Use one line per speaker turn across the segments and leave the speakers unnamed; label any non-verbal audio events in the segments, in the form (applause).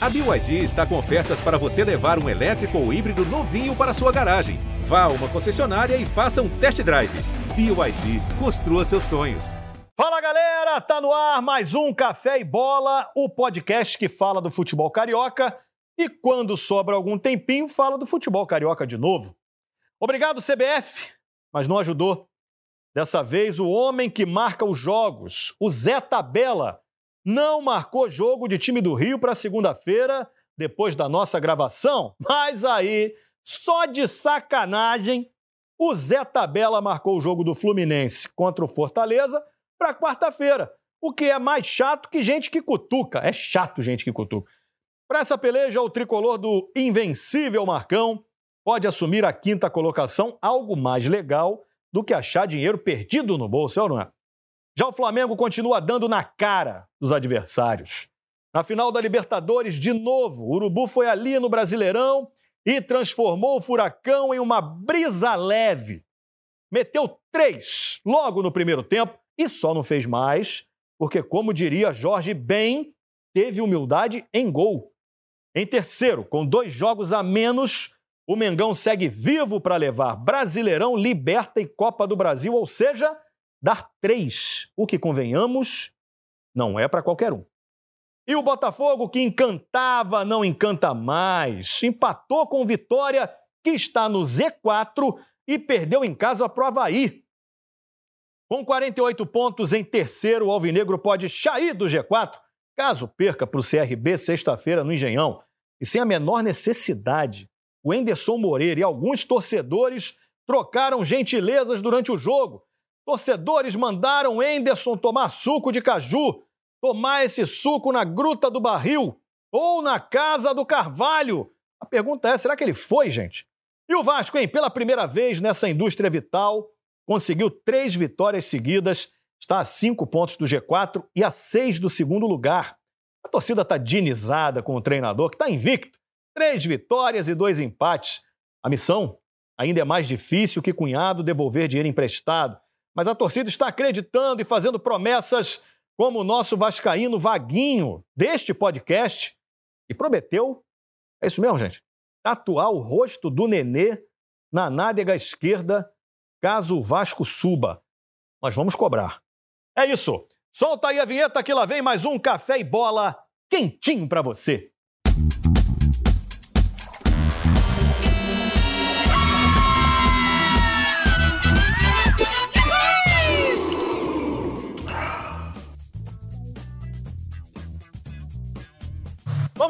A BYD está com ofertas para você levar um elétrico ou híbrido novinho para sua garagem. Vá a uma concessionária e faça um test drive. BYD, construa seus sonhos.
Fala galera, tá no ar mais um Café e Bola, o podcast que fala do futebol carioca e quando sobra algum tempinho fala do futebol carioca de novo. Obrigado CBF, mas não ajudou. Dessa vez o homem que marca os jogos, o Zé Tabela, não marcou jogo de time do Rio para segunda-feira, depois da nossa gravação, mas aí, só de sacanagem, o Zé Tabela marcou o jogo do Fluminense contra o Fortaleza para quarta-feira. O que é mais chato que gente que cutuca. É chato gente que cutuca. Para essa peleja, o tricolor do invencível Marcão pode assumir a quinta colocação, algo mais legal do que achar dinheiro perdido no bolso, é ou não é? Já o Flamengo continua dando na cara dos adversários. Na final da Libertadores, de novo, o Urubu foi ali no Brasileirão e transformou o Furacão em uma brisa leve. Meteu três logo no primeiro tempo e só não fez mais, porque, como diria Jorge bem, teve humildade em gol. Em terceiro, com dois jogos a menos, o Mengão segue vivo para levar Brasileirão, Liberta e Copa do Brasil, ou seja, dar três, o que, convenhamos, não é para qualquer um. E o Botafogo, que encantava, não encanta mais. Empatou com Vitória, que está no Z4 e perdeu em casa para o Havaí. Com 48 pontos em terceiro, o Alvinegro pode sair do G4, caso perca para o CRB sexta-feira no Engenhão. E sem a menor necessidade, o Enderson Moreira e alguns torcedores trocaram gentilezas durante o jogo, Torcedores mandaram Enderson tomar suco de caju, tomar esse suco na Gruta do Barril ou na Casa do Carvalho. A pergunta é: será que ele foi, gente? E o Vasco, hein? Pela primeira vez nessa indústria vital, conseguiu três vitórias seguidas, está a cinco pontos do G4 e a seis do segundo lugar. A torcida está dinizada com o treinador, que está invicto. Três vitórias e dois empates. A missão ainda é mais difícil que cunhado devolver dinheiro emprestado mas a torcida está acreditando e fazendo promessas como o nosso vascaíno Vaguinho deste podcast e prometeu, é isso mesmo, gente, tatuar o rosto do Nenê na nádega esquerda caso o Vasco suba. Nós vamos cobrar. É isso. Solta aí a vinheta que lá vem mais um café e bola quentinho para você.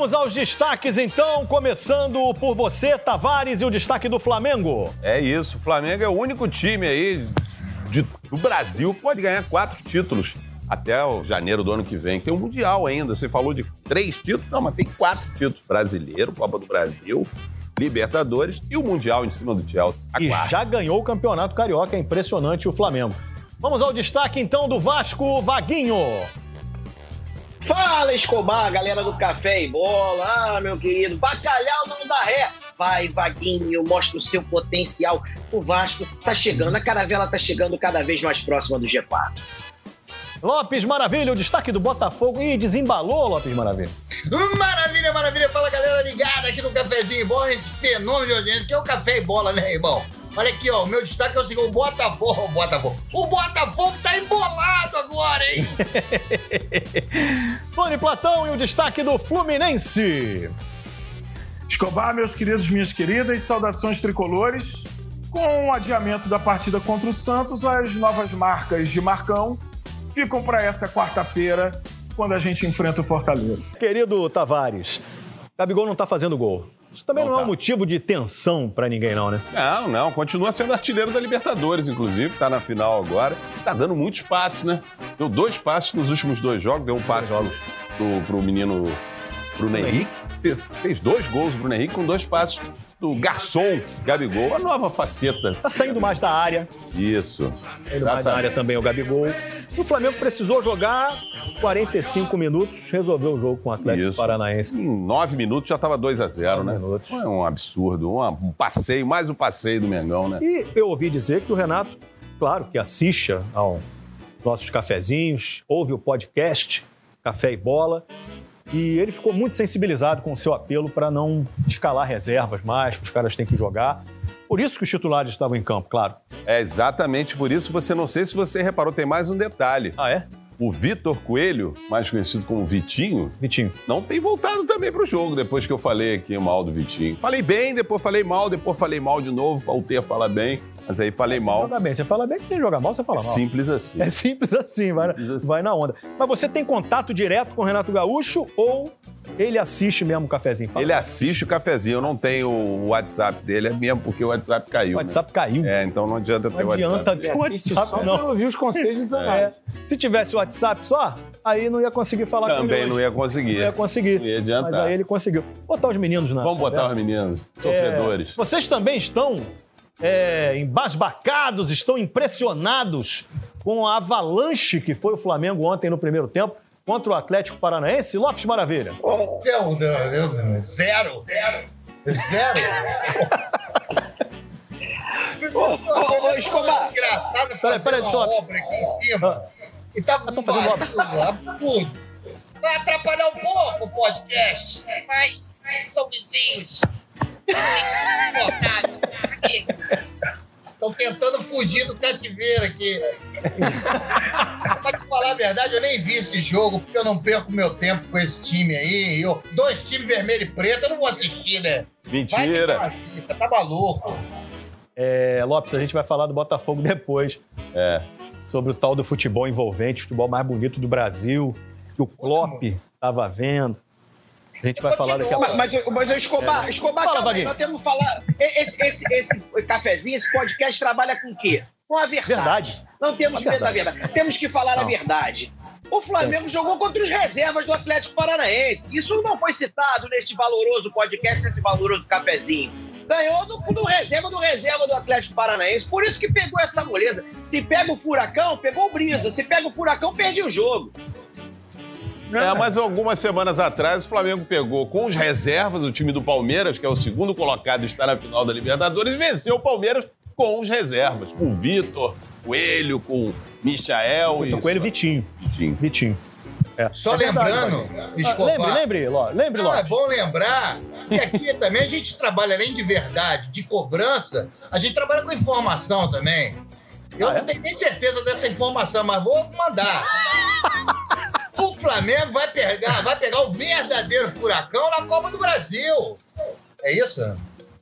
Vamos aos destaques então, começando por você, Tavares, e o destaque do Flamengo.
É isso, o Flamengo é o único time aí de, do Brasil que pode ganhar quatro títulos até o janeiro do ano que vem. Tem o um Mundial ainda, você falou de três títulos, não, mas tem quatro títulos. Brasileiro, Copa do Brasil, Libertadores e o Mundial em cima do Chelsea.
E já ganhou o Campeonato Carioca, é impressionante o Flamengo. Vamos ao destaque então do Vasco, Vaguinho.
Fala, Escobar, galera do Café e Bola. Ah, meu querido, bacalhau não dá ré. Vai, Vaguinho, mostra o seu potencial. O Vasco tá chegando, a caravela tá chegando cada vez mais próxima do G4.
Lopes Maravilha, o destaque do Botafogo. Ih, desembalou, Lopes Maravilha.
Maravilha, maravilha. Fala, galera ligada aqui no Cafézinho e Bola, esse fenômeno de audiência que é o Café e Bola, né, irmão? Olha aqui, ó, o meu destaque é o seguinte, o Botafogo, o Botafogo, o Botafogo tá embolado agora, hein? (laughs)
Tony Platão e o destaque do Fluminense.
Escobar, meus queridos, minhas queridas, saudações tricolores. Com o adiamento da partida contra o Santos, as novas marcas de Marcão ficam para essa quarta-feira, quando a gente enfrenta o Fortaleza.
Querido Tavares, Gabigol não tá fazendo gol. Isso também não, não é um motivo de tensão para ninguém, não, né?
Não, não. Continua sendo artilheiro da Libertadores, inclusive. Tá na final agora. Tá dando muitos passes, né? Deu dois passes nos últimos dois jogos. Deu um passe pro, pro, pro menino Bruno Henrique. Fez, fez dois gols o Bruno Henrique com dois passes do garçom Gabigol, a nova faceta.
Tá saindo mais da área.
Isso.
Saindo mais da área também o Gabigol. O Flamengo precisou jogar 45 minutos, resolveu o jogo com o Atlético Isso. Paranaense.
Em 9 minutos já estava 2 a 0 né? Minutos. É um absurdo, um passeio, mais um passeio do Mengão, né?
E eu ouvi dizer que o Renato, claro, que assiste aos nossos cafezinhos, ouve o podcast Café e Bola, E ele ficou muito sensibilizado com o seu apelo para não escalar reservas mais, que os caras têm que jogar. Por isso que os titulares estavam em campo, claro.
É exatamente por isso. Você não sei se você reparou, tem mais um detalhe.
Ah, é?
O Vitor Coelho, mais conhecido como Vitinho,
Vitinho.
não tem voltado também pro jogo depois que eu falei aqui mal do Vitinho. Falei bem, depois falei mal, depois falei mal de novo, voltei a falar bem, mas aí falei
Você
mal.
joga bem. Você fala bem, se você joga mal, você fala mal.
Simples assim.
É simples assim, vai,
Simples assim.
vai na onda. Mas você tem contato direto com o Renato Gaúcho ou ele assiste mesmo o cafezinho? Fala.
Ele assiste o cafezinho, eu não tenho o WhatsApp dele, é mesmo porque o WhatsApp caiu.
O WhatsApp caiu.
né? É, então não adianta ter
Não adianta
WhatsApp.
ter o WhatsApp, não.
Eu ouvi os conselhos de
É. Se tivesse o WhatsApp só, aí não ia conseguir falar com
Também
ele
não
hoje.
ia conseguir.
Não ia conseguir.
Não ia adiantar.
Mas aí ele conseguiu. Botar os meninos na
Vamos botar os
conversa.
meninos,
É,
sofredores.
vocês também estão é, embasbacados, estão impressionados com a avalanche que foi o Flamengo ontem no primeiro tempo contra o Atlético Paranaense? Lopes Maravilha.
Meu Deus, Deus, zero. Zero. Zero.
Ô, ô, ô, Escobar.
Desgraçado
Peraí,
fazer
peraí,
uma
só-
obra aqui em cima. E tá
tô fazendo obra.
absurdo. Vai atrapalhar um pouco o podcast, mas são vizinhos. Estão tentando fugir do cativeiro aqui. pra te falar a verdade, eu nem vi esse jogo, porque eu não perco meu tempo com esse time aí. Eu, dois times vermelho e preto, eu não vou assistir, né?
Mentira.
tá maluco.
É, Lopes, a gente vai falar do Botafogo depois.
É.
Sobre o tal do futebol envolvente, futebol mais bonito do Brasil, que o Klopp estava vendo. A gente vai falar daqui a pouco.
Mas, mas, mas Escobar, Escobar,
Fala,
calma nós temos que falar. Esse, esse, esse cafezinho, esse podcast trabalha com o quê? Com a verdade.
Verdade.
Não temos
A
medo da verdade. Temos que falar a
Não.
verdade. O Flamengo jogou contra os reservas do Atlético Paranaense. Isso não foi citado neste valoroso podcast, nesse valoroso cafezinho. Ganhou do, do reserva do reserva do Atlético Paranaense. Por isso que pegou essa moleza. Se pega o furacão, pegou o brisa. Se pega o furacão, perde o jogo.
É, mas algumas semanas atrás o Flamengo pegou com os reservas o time do Palmeiras, que é o segundo colocado e está na final da Libertadores, e venceu o Palmeiras com os reservas. Com o Vitor, Coelho, com o Michael e.
Tô com ele, Vitinho.
Vitinho.
Vitinho. É.
Só
É verdade,
lembrando. Escobar.
Ah, lembre, lembre, Ló, lembre,
Não, é
Lopes.
bom lembrar que aqui também a gente trabalha, além de verdade, de cobrança, a gente trabalha com informação também. Eu
Ah, é?
não tenho nem certeza dessa informação, mas vou mandar. O Flamengo vai pegar, vai pegar o verdadeiro furacão na Copa do Brasil. É isso?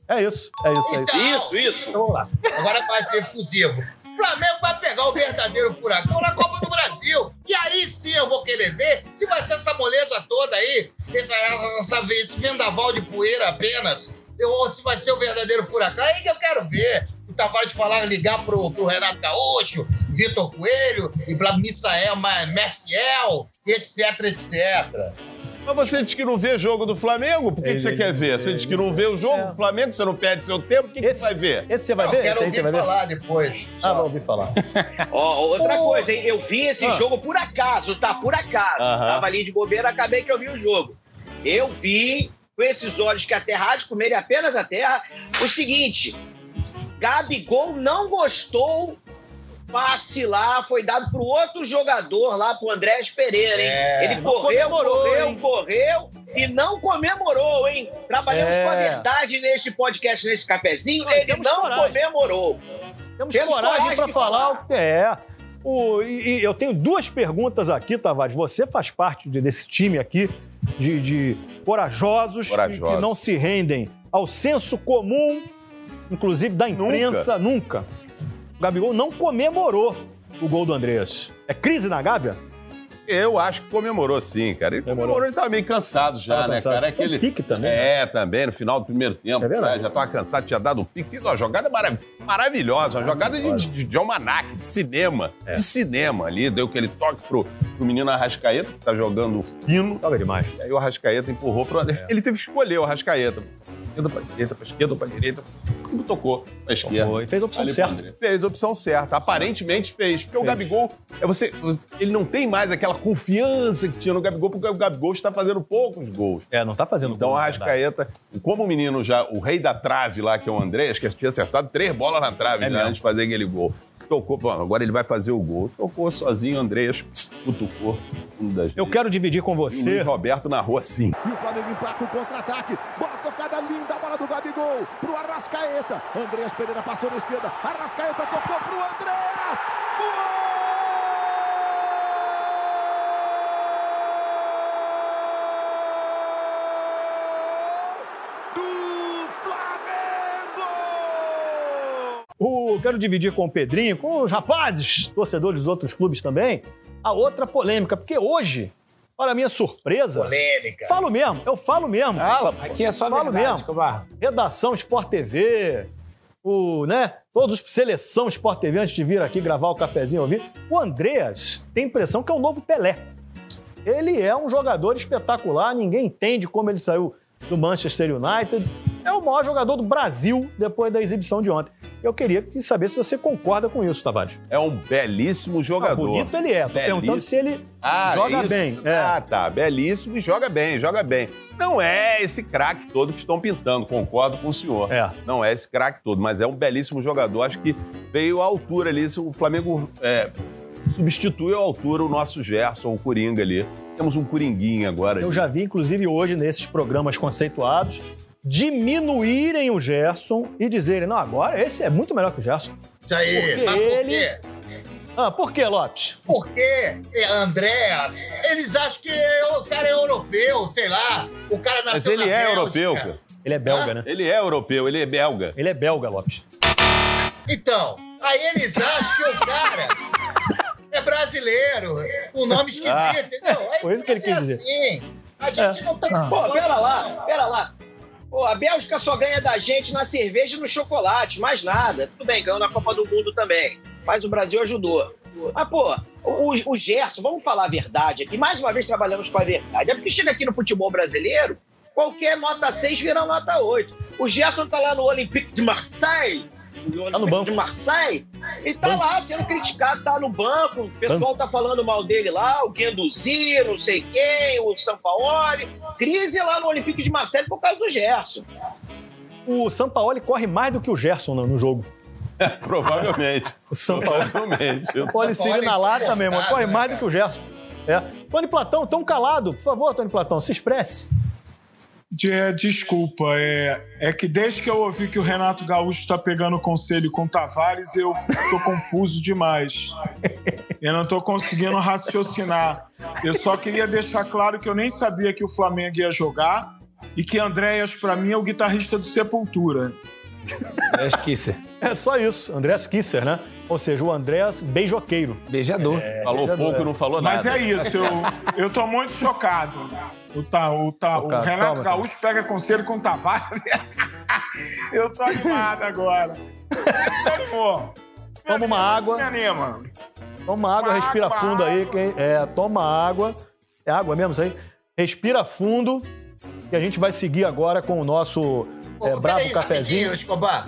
É isso, é isso, é isso.
Então,
Isso, isso.
Então vamos lá. Agora vai ser fusivo. Flamengo vai pegar o verdadeiro furacão na Copa do Brasil. E aí sim eu vou querer ver se vai ser essa moleza toda aí, essa, essa, esse vendaval de poeira apenas, ou se vai ser o verdadeiro furacão. É aí que eu quero ver. Tavares falar, ligar pro, pro Renato Gaúcho, Vitor Coelho, e pra Misael Messiel, etc, etc.
Mas você diz que não vê jogo do Flamengo? Por que, que você
Ele-
quer ver? Você diz que não vê o jogo
É.
do Flamengo, você não perde seu tempo, o que, que
Esse-
você vai ver?
Esse você vai
Não,
ver?
quero
Esse aí você
ouvir
vai ver?
falar depois.
Ah, vou ouvir falar. (laughs)
Ó, outra
Ô.
coisa, hein? Eu vi esse
Ah.
jogo por acaso, tá? Por acaso.
Aham.
Tava ali de bobeira, acabei que eu vi o jogo. Eu vi, com esses olhos que a terra há de comerem apenas a terra, o seguinte: Gabigol não gostou. Passe lá, foi dado pro outro jogador lá, pro Andrés Pereira, hein?
É.
Ele correu,
comemorou,
correu,
hein?
correu e não comemorou, hein? Trabalhamos
É.
com a verdade neste podcast, nesse cafezinho. Ele
temos
não
coragem.
comemorou.
Temos,
Temos
coragem
coragem
para falar
falar.
o que é. O, e, e eu tenho duas perguntas aqui, Tavares. Você faz parte de- desse time aqui de, de corajosos, que-
Corajosos.
Que, não se rendem ao senso comum, inclusive da imprensa, nunca. O Gabigol não comemorou o gol do Andrés. É crise na Gávea?
Eu acho que comemorou sim, cara. Ele
Comemorou.
comemorou, ele tava meio cansado já,
Tava
né,
cansado.
cara? É aquele...
pique também, né?
É, também, no final do primeiro tempo.
É verdade.
já, tava cansado, tinha dado um pique. Uma jogada marav- maravilhosa, uma jogada de, de, de almanac, de cinema.
É.
De cinema ali. Deu aquele toque pro, pro menino Arrascaeta, que tá jogando fino.
Joga demais.
E aí o Arrascaeta empurrou pro...
É.
Ele teve que escolher o Arrascaeta. Esquerda pra direita, pra esquerda, pra direita. E tocou pra esquerda.
Foi, fez a opção
Ali
certa.
Fez a opção certa. Aparentemente fez. Porque o
Fez.
Gabigol, é você, ele não tem mais aquela confiança que tinha no Gabigol, porque o Gabigol está fazendo poucos gols.
É, não tá fazendo
Então o
verdade.
Arrascaeta, como o menino já, o rei da trave lá, que é o André, acho que tinha acertado três bolas na trave
É
já antes de fazer aquele gol. Tocou, agora ele vai fazer o gol. Tocou sozinho, Andreas cutucou. Um das
Eu quero dividir com
E o Luiz
você.
Roberto narrou assim.
E o Flamengo emplaca o contra-ataque. Bola tocada linda, a bola do Gabigol pro Arrascaeta. Andreas Pereira passou na esquerda. Arrascaeta tocou pro Andreas. Gol!
O, quero dividir com o Pedrinho, com os rapazes, torcedores dos outros clubes também, a outra polêmica, porque hoje, para minha surpresa,
Polêmica.
falo mesmo, eu falo mesmo.
Aqui é só
Falo
verdade,
mesmo.
Escobar.
Redação Sport TV, o, né, todos seleção Sport TV antes de vir aqui gravar o cafezinho ouvir. O Andreas tem a impressão que é o novo Pelé. Ele é um jogador espetacular, ninguém entende como ele saiu do Manchester United. É o maior jogador do Brasil depois da exibição de ontem. Eu queria saber se você concorda com isso, Tavares.
É um belíssimo
Ah,
jogador.
bonito ele é. Tô perguntando se ele
Ah,
joga
isso.
bem. É.
Ah, tá. Belíssimo e joga bem, joga bem. Não é esse craque todo que estão pintando, concordo com o senhor.
É.
Não é esse craque todo, mas é um belíssimo jogador. Acho que veio à altura ali. O Flamengo é, substitui à altura o nosso Gerson, o Coringa ali. Temos um Coringuinha agora.
Eu
ali.
já vi, inclusive, hoje, nesses programas conceituados, diminuírem o Gerson e dizerem, não, agora esse é muito melhor que o Gerson.
Isso aí.
Porque
Mas por
ele-
quê?
Ah, por quê, Lopes?
Porque é, Andréas, eles acham que o cara é europeu, sei lá. O cara nasceu
Mas ele
na
é
Bélgica.
europeu, cara.
Ele é belga,
Hã?
né?
Ele é europeu, ele é belga.
Ele é belga, Lopes.
Então, aí eles acham que o cara é brasileiro, um nome esquisito,
Ah.
entendeu? Aí
Foi isso que ele quis
ser assim. A gente não tem esse
Pô, pera lá, pera lá. Pô, a Bélgica só ganha da gente na cerveja e no chocolate, mais nada. Tudo bem, ganhou na Copa do Mundo também. Mas o Brasil ajudou. Mas, pô, o, o Gerson, vamos falar a verdade aqui. Mais uma vez trabalhamos com a verdade. É porque chega aqui no futebol brasileiro, qualquer nota 6 vira nota 8. O Gerson tá lá no Olympique de Marseille. No Olympique
banco.
de Marseille, e tá lá sendo criticado, tá no banco, o pessoal tá falando mal dele lá, o Guendouzi, não sei quem, o Sampaoli. Crise lá no Olympique de Marseille por causa do Gerson.
O Sampaoli corre mais do que o Gerson no, no jogo. (laughs)
Provavelmente.
O Sampaoli
Provavelmente.
Se
Sampaoli
ir na lata mesmo, corre
né,
mais do que o Gerson. É. Tony Platão, tão calado. Por favor, Tony Platão, se expresse.
De- desculpa, é, é que desde que eu ouvi que o Renato Gaúcho está pegando conselho com o Tavares, eu tô confuso demais. Eu não tô conseguindo raciocinar. Eu só queria deixar claro que eu nem sabia que o Flamengo ia jogar e que Andréas, para mim, é o guitarrista do Sepultura.
Andrés Kisser.
É só isso, Andreas Kisser, né? Ou seja, o Andreas beijoqueiro.
Beijador.
Falou pouco e não falou nada.
Mas é isso, eu, eu tô muito chocado. O, tá, o, tá, o Renato
calma,
Gaúcho pega conselho com o Tavares. (laughs) eu tô animado agora. Animou.
Toma uma água.
Me anima.
Toma água,
Uma
respira
água,
fundo aí.
água.
Quem, é, toma água. É água mesmo isso aí? Respira fundo. E a gente vai seguir agora com o nosso é,
Ô,
bravo
peraí,
cafezinho.
Escobar.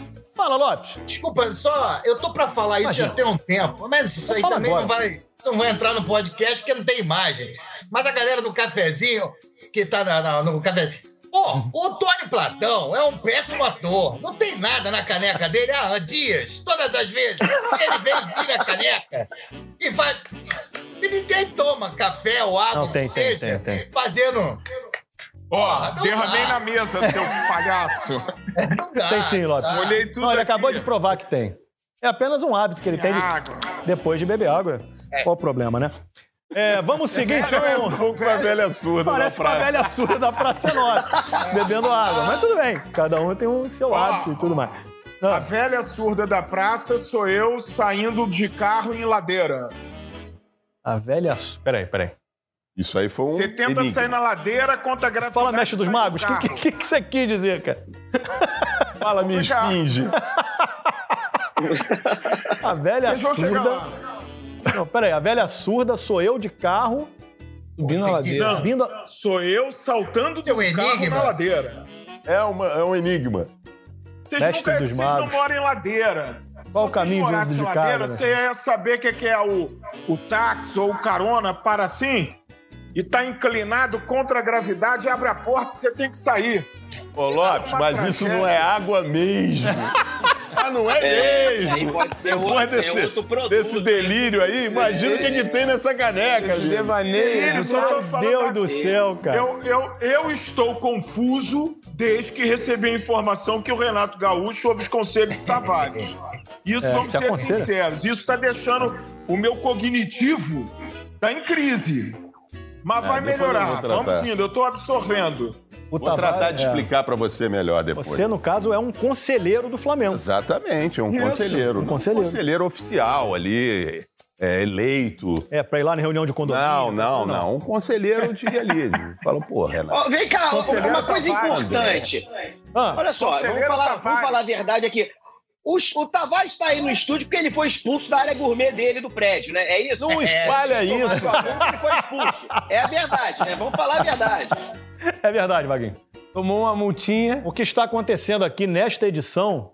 Fala, Lopes.
Desculpa, só, eu tô pra falar isso
Imagina.
já tem um tempo, mas isso aí
Fala
também
agora.
não vai, não vai entrar no podcast porque não tem imagem. Mas a galera do cafezinho, que tá na- na- no cafezinho. Pô, o Tony Platão é um péssimo ator. Não tem nada na caneca dele há dias. Todas as vezes. Ele vem, tira a caneca e vai. E ninguém toma café ou água,
Não, tem,
que seja,
tem, tem.
fazendo.
Ó,
não
derramei
dá.
na mesa, seu palhaço.
Não dá.
Tem sim, Lopes.
dá.
Olhei tudo
Não, ele
aqui.
acabou de provar que tem. É apenas um hábito que ele tem de-
Água.
depois de beber água. Qual o problema, né? É, vamos seguir então.
com a velha surda
Parece
da
com a velha surda da Praça Nossa, bebendo água. Mas tudo bem, cada um tem o seu hábito e tudo mais. Não,
A velha surda da praça sou eu saindo de carro em ladeira.
a velha. Peraí, peraí.
Isso aí foi um.
Você tenta
enigma.
sair na ladeira, conta a gravidade.
Fala, mestre dos magos, o que,
carro.
que, que você quis dizer, cara? (laughs) Fala, minha esfinge. (laughs) A velha
Vocês vão chegar
surda.
lá.
Não, peraí, a velha surda sou eu de carro subindo a
Entendi.
ladeira.
Não.
Subindo a...
Sou eu saltando
Seu
do carro
enigma.
na ladeira.
É, uma, é um enigma.
Vocês,
Mestre
nunca,
dos
vocês não
magos.
moram em ladeira.
Qual o
Se vocês
caminho de-
morassem
de
em
casa,
ladeira,
né?
você ia saber o que que é o, o táxi ou o carona para assim e tá inclinado contra a gravidade, abre a porta e você tem que sair.
Ô, Lopes, mas isso
tragédia.
não é água mesmo. Ah, não é,
É, isso aí
mesmo?
pode ser
Depois
outro- é
desse,
outro produto.
desse delírio aí, imagina o que, que tem nessa caneca. gente.
Devaneio.
Falando
Deus do céu, cara.
Eu, eu, eu estou confuso desde que recebi a informação que o Renato Gaúcho ouve os conselhos do Tavares. Isso,
É,
vamos
se
ser
aconselha.
sinceros, isso está deixando o meu cognitivo tá em crise. Mas
É,
vai melhorar.
tratar.
Vamos indo, eu estou absorvendo.
O
Vou tratar
Tavares-
de
é.
explicar pra você melhor depois.
Você, no caso, é um conselheiro do Flamengo.
Exatamente, é um
Isso,
conselheiro.
um conselheiro.
oficial ali, é, eleito.
É, pra ir lá na reunião de condomínio.
Não, não, não. Um conselheiro de (laughs) ali. Fala, pô, Renato.
Ó, vem cá,
Conselheiro
uma coisa
Tavares,
importante.
Ah,
Olha só, vamos
Conselheiro
falar, vamos falar a verdade aqui. Os- o Tavares está aí no estúdio porque ele foi expulso da área gourmet dele do prédio, né? É isso?
Não espalha isso.
Ele foi expulso. É a verdade, né? Vamos falar a verdade.
é verdade, Vaguinho.
Tomou uma multinha.
O que está acontecendo aqui nesta edição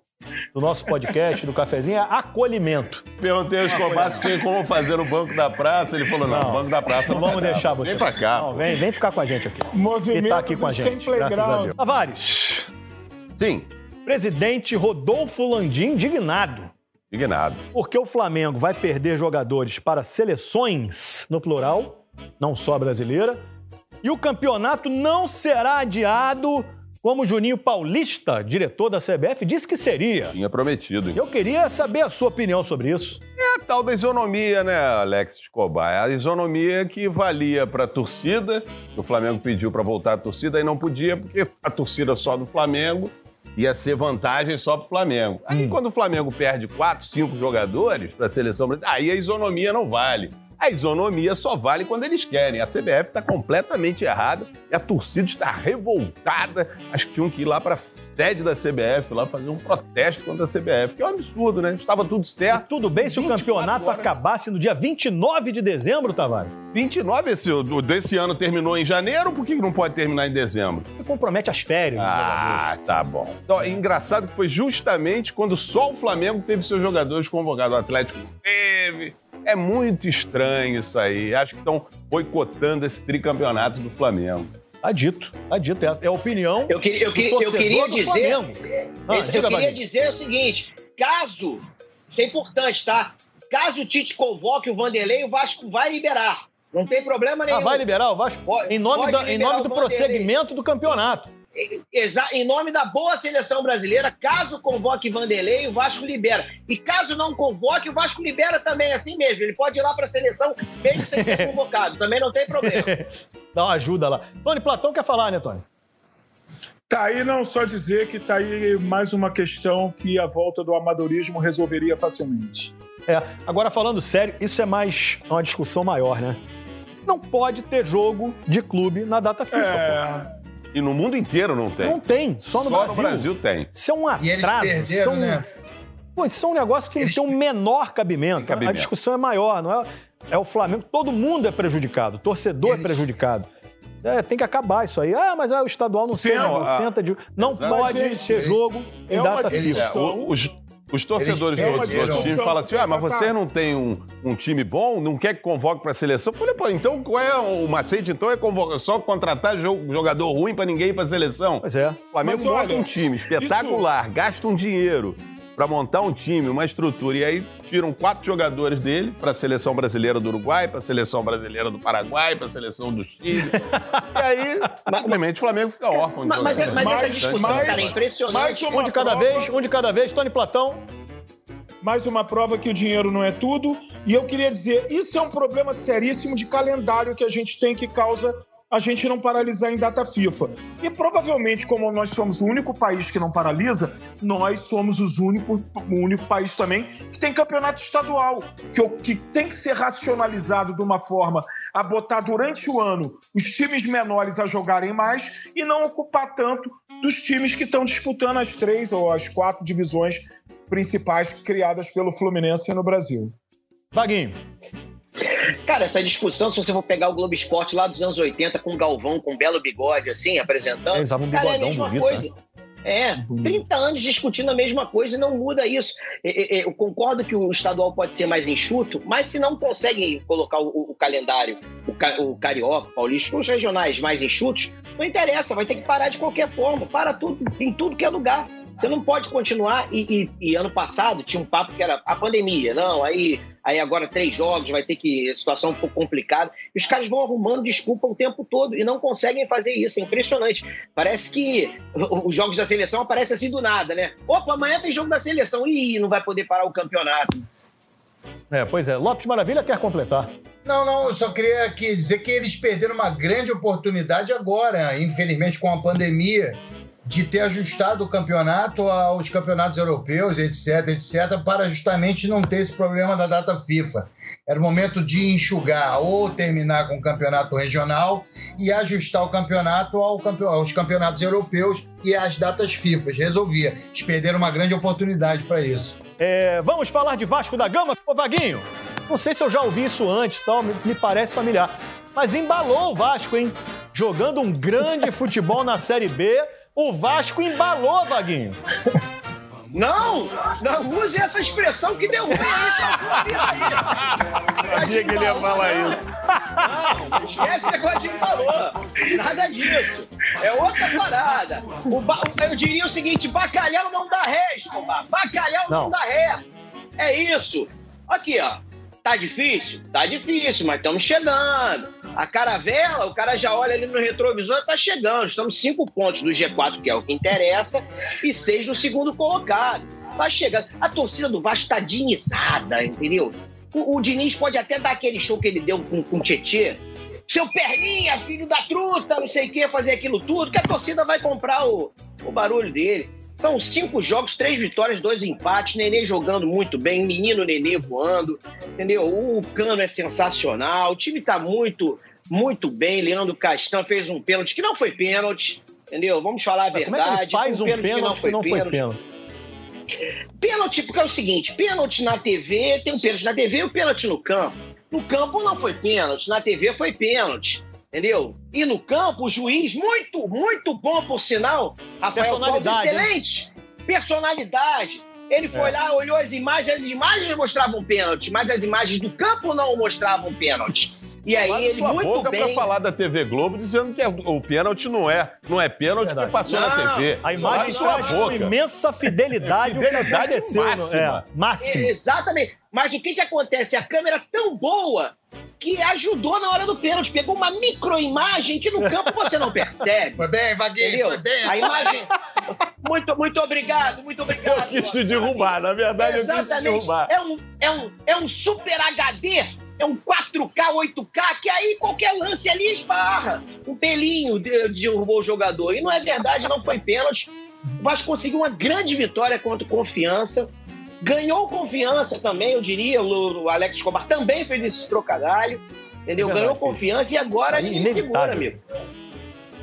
do nosso podcast, do Cafezinho, é acolhimento.
Perguntei ao Escobar se tinha como fazer no banco da praça. Ele falou, não,
Não.
banco da praça
Não
não
vamos
vai dar.
deixar você.
Vem pra cá.
Não, vem, vem ficar com a gente aqui.
Movimento
E tá aqui com a gente,
sem playground.
Tavares,
Sim,
presidente Rodolfo Landim indignado.
indignado.
Porque o Flamengo vai perder jogadores para seleções, no plural, não só brasileira, e o campeonato não será adiado como o Juninho Paulista, diretor da CBF, disse que seria.
Tinha prometido.
Eu queria saber a sua opinião sobre isso.
É a tal da isonomia, né, Alex Escobar? É a isonomia que valia para a torcida. O Flamengo pediu para voltar a torcida e não podia, porque a torcida só do Flamengo ia ser vantagem só para o Flamengo. Aí, quando o Flamengo perde quatro, cinco jogadores para a seleção brasileira, aí a isonomia não vale. A isonomia só vale quando eles querem. A CBF está completamente errada e a torcida está revoltada. Acho que tinham que ir lá para a sede da CBF, lá fazer um protesto contra a CBF, que é um absurdo, né? Estava tudo certo.
Tudo bem se o
24
campeonato
horas.
acabasse no dia 29 de dezembro, Tavares?
29 esse, desse ano terminou em janeiro, por que não pode terminar em dezembro?
Que compromete as férias. jogador.
Ah, tá bom. Então, é engraçado que foi justamente quando só o Flamengo teve seus jogadores convocados. O Atlético teve. É muito estranho isso aí. Acho que estão boicotando esse tricampeonato do Flamengo.
Tá dito, tá dito. É, é a opinião.
Eu queria, eu
do
queria, eu queria dizer.
Flamengo. Ah,
esse- eu queria dizer o seguinte: caso, isso é importante, tá? Caso o Tite convoque o Vanderlei, o Vasco vai liberar. Não tem problema nenhum.
Ah, vai liberar o Vasco?
Pode-
em nome, da- em nome do
Vanderlei.
prosseguimento do campeonato.
Em nome da boa seleção brasileira, caso convoque Vanderlei, o Vasco libera. E caso não convoque, o Vasco libera também, assim mesmo. Ele pode ir lá para a seleção, mesmo sem ser (laughs) convocado. Também não tem problema. (laughs)
Dá uma ajuda lá. Tony Platão quer falar, né, Tony?
Tá aí não só dizer que tá aí mais uma questão que a volta do amadorismo resolveria facilmente.
É. Agora, falando sério, isso é mais uma discussão maior, né? Não pode ter jogo de clube na data FIFA. pô.
É,
E no mundo inteiro não tem.
Não tem, só no
Só
Brasil.
no Brasil tem.
Isso é um
E eles
atraso.
perderam,
isso é um...
né?
Pô, isso é um negócio que
Eles-
não tem o menor cabimento.
Cabimento.
A discussão é maior, não é? É o Flamengo, todo mundo é prejudicado, o torcedor é
Eles-
prejudicado. É, tem que acabar isso aí. Ah, mas é, o estadual não senta, não
ah,
senta de. Não
exato.
pode
Gente,
ter jogo em
é uma
data.
É, o- os, os torcedores do outro time falam assim: ah, mas você não tem um, um time bom, não quer que convoque para a seleção? Eu falei, pô, então qual é o macete? Então é convocar, só contratar jo- jogador ruim para ninguém ir para a seleção?
Pois é.
O Flamengo
Mas
monta
olha,
um time espetacular, gasta um dinheiro para montar um time, uma estrutura, e aí tiram quatro jogadores dele para a seleção brasileira do Uruguai, para a seleção brasileira do Paraguai, para a seleção do Chile. e aí, simplesmente, o Flamengo fica órfão. de
Mas, mas, mas essa discussão,
mais-
cara, é impressionante.
mais
Um de cada
prova-
vez, um de cada vez. Tony Platão.
mais uma prova que o dinheiro não é tudo. E eu queria dizer, isso é um problema seríssimo de calendário que a gente tem que causa a gente não paralisar em data FIFA. E provavelmente, como nós somos o único país que não paralisa, nós somos os único, o único país também que tem campeonato estadual, que, que tem que ser racionalizado de uma forma a botar durante o ano os times menores a jogarem mais e não ocupar tanto dos times que estão disputando as três ou as quatro divisões principais criadas pelo Fluminense no Brasil.
Vaguinho.
Cara, essa discussão, se você for pegar o Globo Esporte lá dos anos 80 com o Galvão, com um belo bigode, assim, apresentando.
É, usava um
cara, é a
bigodão
mesma
bonito,
coisa.
né?
É, 30 anos discutindo a mesma coisa e não muda isso. É, é, é, Eu concordo que o estadual pode ser mais enxuto, mas se não conseguem colocar o, o calendário, o, ca- o carioca, o paulista, os regionais mais enxutos, não interessa, vai ter que parar de qualquer forma. Para tudo, em tudo que é lugar. Você não pode continuar. E, e- e ano passado tinha um papo que era a pandemia. Não, aí, aí agora três jogos, vai ter que. A situação um pouco complicada. E os caras vão arrumando desculpa o tempo todo e não conseguem fazer isso. É impressionante. Parece que os jogos da seleção aparecem assim do nada, né? Opa, amanhã tem jogo da seleção. Ih, não vai poder parar o campeonato.
É, pois é. Lopes Maravilha quer completar.
Não, não, eu só queria aqui dizer que eles perderam uma grande oportunidade agora, infelizmente com a pandemia, de ter ajustado o campeonato aos campeonatos europeus, etc, etc, para justamente não ter esse problema da data FIFA. Era o momento de enxugar ou terminar com o campeonato regional e ajustar o campeonato ao campe- aos campeonatos europeus e às datas FIFA. Resolvia. Eles perderam uma grande oportunidade para isso.
É, vamos falar de Vasco da Gama? Ô, Vaguinho, não sei se eu já ouvi isso antes, tal, me, parece familiar. Mas embalou o Vasco, hein? Jogando um grande futebol na Série B, o Vasco embalou, Vaguinho.
Não! Não use essa expressão que deu ruim aí, tá?
Sabia que ele ia falar isso.
Não, não esquece esse negócio de embalou. Nada disso. É outra parada. O ba- Eu diria o seguinte: bacalhau não dá ré, Escobar. Bacalhau não,
Não.
dá ré. É isso. Aqui, ó. Tá difícil? Tá difícil, mas estamos chegando. A caravela, o cara já olha ali no retrovisor tá chegando. Estamos cinco pontos do G4, que é o que interessa, e seis no segundo colocado. Tá chegando. A torcida do Vasco tá dinizada, entendeu? O, o Diniz pode até dar aquele show que ele deu com, com o Tietê. Seu perninha, filho da truta, não sei o que, fazer aquilo tudo, que a torcida vai comprar o, o barulho dele. São cinco jogos, três vitórias, dois empates. Nenê jogando muito bem, menino Nenê voando, entendeu? O Cano é sensacional, o time tá muito, muito bem. Leandro Castan fez um pênalti que não foi pênalti, entendeu? Vamos falar a
Como é que
verdade.
faz um pênalti que não foi pênalti?
Pênalti, porque é o seguinte: pênalti na TV, tem um pênalti na TV e o pênalti no campo. No campo não foi pênalti, na TV foi pênalti. Entendeu? E no campo, o juiz, muito, muito bom, por sinal. Rafael Claus,
Personalidade, hein?
excelente. Personalidade. Ele foi
É.
lá, olhou as imagens, as imagens mostravam pênalti, mas as imagens do campo não mostravam pênalti. E aí
Abre
ele
sua
muito
boca pra
bem.
falar da TV Globo dizendo que é- o pênalti não é. Não é pênalti
Verdade.
porque passou na
Não,
TV.
A imagem
sua boca.
imensa fidelidade, que
Fidelidade
aconteceu. no-
máxima.
É, máximo.
Exatamente. Mas o que, que acontece? A câmera é tão boa que ajudou na hora do pênalti. Pegou uma microimagem que no campo você não percebe.
Foi bem, Vaguinho, foi bem.
A imagem. Muito, muito obrigado, muito obrigado.
Eu quis te derrubar, na verdade eu quis te
Exatamente.
derrubar.
É um, é, um, é um super HD, é um 4K, 8K, que aí qualquer lance ali esbarra. Um pelinho de- derrubou o jogador. E não é verdade, não foi pênalti. O Vasco conseguiu uma grande vitória contra o Confiança. Ganhou confiança também, eu diria. O, Alex Escobar também fez esse trocadalho. Entendeu?
É verdade,
Ganhou
filho.
confiança e agora ninguém
Inevitável.
segura, amigo.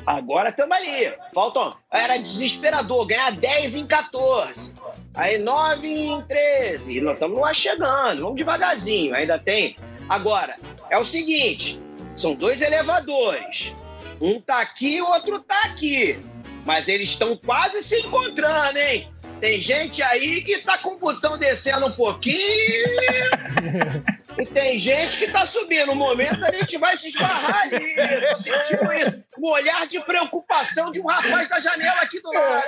Agora estamos aí. Faltam. Era desesperador ganhar 10 em 14. Aí 9 em 13. E nós estamos lá chegando. Vamos devagarzinho. Ainda tem. Agora, é o seguinte: são dois elevadores. Um tá aqui, o outro tá aqui. Mas eles estão quase se encontrando, hein? Tem gente aí que tá com o botão descendo um pouquinho. (laughs) E tem gente que tá subindo. No momento a gente vai se esbarrar ali. Eu tô sentindo isso. O olhar de preocupação de um rapaz da janela aqui do lado?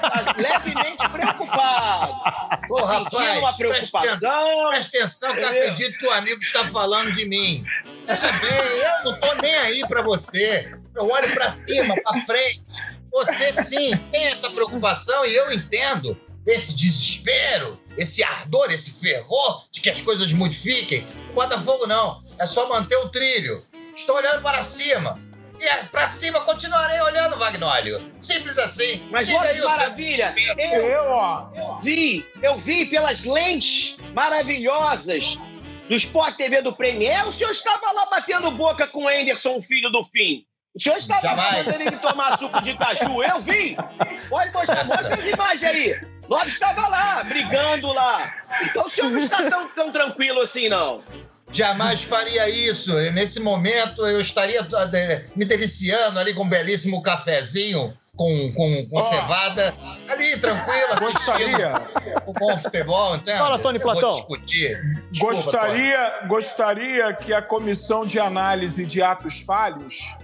Tá levemente preocupado. Tô sentindo
rapaz,
uma preocupação.
Presta atenção que eu acredito que o amigo está falando de mim. Veja bem, eu não tô nem aí pra você. Eu olho pra cima, pra frente. Você sim tem essa preocupação e eu entendo esse desespero, esse ardor, esse fervor de que as coisas modifiquem. O Botafogo não. É só manter o trilho. Estou olhando para cima. E é, pra cima continuarei olhando, Vagnólio. Simples assim.
Mas
Siga
olha que maravilha! Eu,
Eu, ó.
eu vi, eu vi pelas lentes maravilhosas do Sport TV do Premier, o senhor estava lá batendo boca com o Anderson, filho do fim. O senhor estava mandando ele tomar suco de caju, eu vi. Pode mostrar, mostra as imagens aí. Lopes estava lá, brigando lá. Então o senhor não está tão, tão tranquilo assim, não.
Jamais faria isso. Nesse momento eu estaria eh, me deliciando ali com um belíssimo cafezinho com, com, com
Ó.
cevada, ali tranquilo, assistindo
Gostaria,
um bom futebol, entende?
Fala, Tony
Eu vou
Platão.
discutir. Desculpa, Tony.
gostaria, gostaria que a comissão de análise de atos falhos